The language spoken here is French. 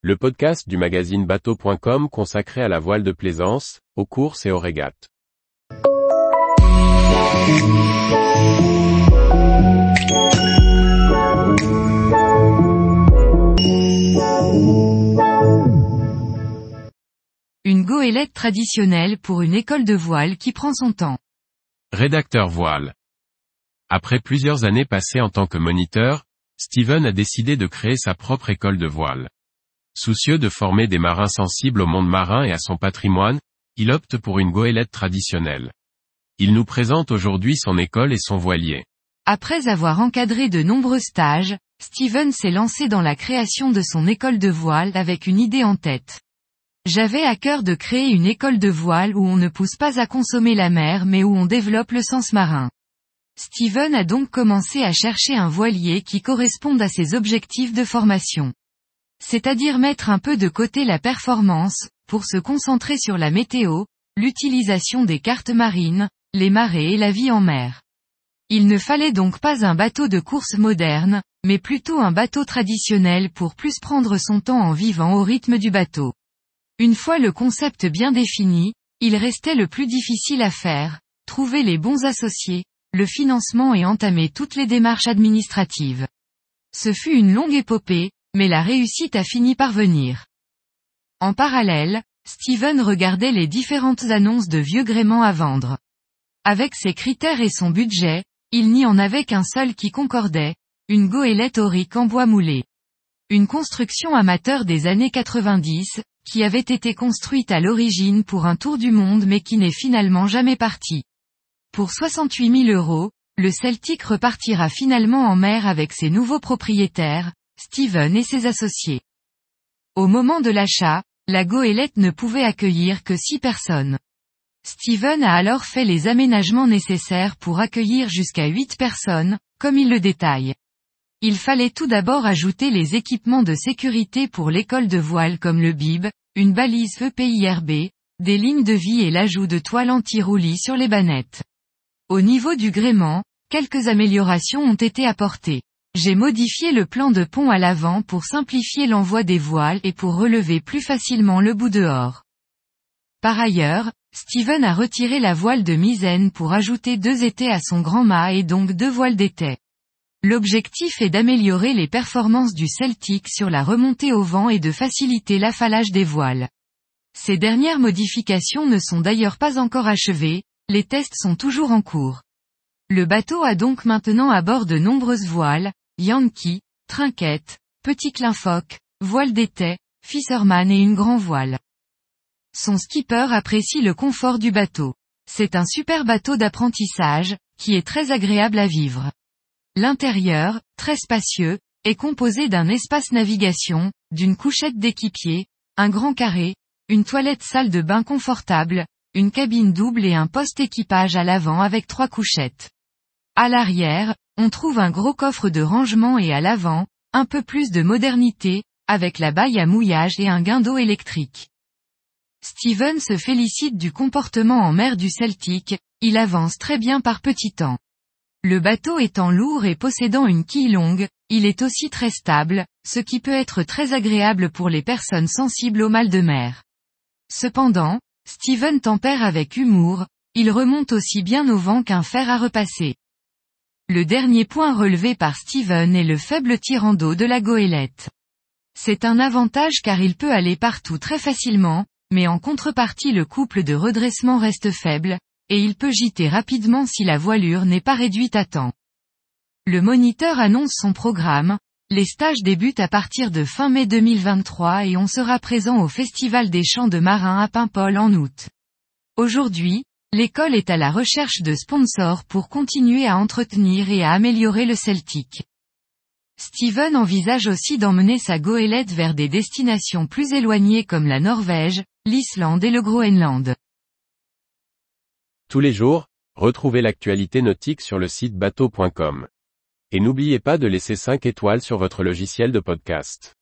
le podcast du magazine bateau.com consacré à la voile de plaisance, aux courses et aux régates. Une goélette traditionnelle pour une école de voile qui prend son temps. Rédacteur voile. Après plusieurs années passées en tant que moniteur, Steven a décidé de créer sa propre école de voile. Soucieux de former des marins sensibles au monde marin et à son patrimoine, il opte pour une goélette traditionnelle. Il nous présente aujourd'hui son école et son voilier. Après avoir encadré de nombreux stages, Steven s'est lancé dans la création de son école de voile avec une idée en tête. J'avais à cœur de créer une école de voile où on ne pousse pas à consommer la mer mais où on développe le sens marin. Steven a donc commencé à chercher un voilier qui corresponde à ses objectifs de formation. C'est-à-dire mettre un peu de côté la performance, pour se concentrer sur la météo, l'utilisation des cartes marines, les marées et la vie en mer. Il ne fallait donc pas un bateau de course moderne, mais plutôt un bateau traditionnel pour plus prendre son temps en vivant au rythme du bateau. Une fois le concept bien défini, il restait le plus difficile à faire, trouver les bons associés, le financement et entamer toutes les démarches administratives. Ce fut une longue épopée, mais la réussite a fini par venir. En parallèle, Steven regardait les différentes annonces de vieux gréements à vendre. Avec ses critères et son budget, il n'y en avait qu'un seul qui concordait, une goélette aurique en bois moulé. Une construction amateur des années 90, qui avait été construite à l'origine pour un tour du monde mais qui n'est finalement jamais parti. Pour 68 000 euros, le Celtic repartira finalement en mer avec ses nouveaux propriétaires, Steven et ses associés. Au moment de l'achat, la goélette ne pouvait accueillir que six personnes. Steven a alors fait les aménagements nécessaires pour accueillir jusqu'à huit personnes, comme il le détaille. Il fallait tout d'abord ajouter les équipements de sécurité pour l'école de voile comme le bib, une balise EPIRB, des lignes de vie et l'ajout de toiles anti-roulis sur les bannettes. Au niveau du gréement, quelques améliorations ont été apportées. J'ai modifié le plan de pont à l'avant pour simplifier l'envoi des voiles et pour relever plus facilement le bout dehors. Par ailleurs, Steven a retiré la voile de misaine pour ajouter deux étais à son grand mât et donc deux voiles d'étais. L'objectif est d'améliorer les performances du Celtic sur la remontée au vent et de faciliter l'affalage des voiles. Ces dernières modifications ne sont d'ailleurs pas encore achevées, les tests sont toujours en cours. Le bateau a donc maintenant à bord de nombreuses voiles, Yankee, trinquette, petit clin-foc, voile d'étai, fisherman et une grand voile. Son skipper apprécie le confort du bateau. C'est un super bateau d'apprentissage, qui est très agréable à vivre. L'intérieur, très spacieux, est composé d'un espace navigation, d'une couchette d'équipier, un grand carré, une toilette salle de bain confortable, une cabine double et un poste équipage à l'avant avec trois couchettes. À l'arrière, on trouve un gros coffre de rangement et à l'avant, un peu plus de modernité, avec la baille à mouillage et un guindeau électrique. Steven se félicite du comportement en mer du Celtic, il avance très bien par petits temps. Le bateau étant lourd et possédant une quille longue, il est aussi très stable, ce qui peut être très agréable pour les personnes sensibles au mal de mer. Cependant, Steven tempère avec humour, il remonte aussi bien au vent qu'un fer à repasser. Le dernier point relevé par Steven est le faible tirant d'eau de la goélette. C'est un avantage car il peut aller partout très facilement, mais en contrepartie le couple de redressement reste faible, et il peut gîter rapidement si la voilure n'est pas réduite à temps. Le moniteur annonce son programme, les stages débutent à partir de fin mai 2023 et on sera présent au Festival des Champs de Marins à Paimpol en août. Aujourd'hui, l'école est à la recherche de sponsors pour continuer à entretenir et à améliorer le Celtic. Steven envisage aussi d'emmener sa goélette vers des destinations plus éloignées comme la Norvège, l'Islande et le Groenland. Tous les jours, retrouvez l'actualité nautique sur le site bateau.com. Et n'oubliez pas de laisser 5 étoiles sur votre logiciel de podcast.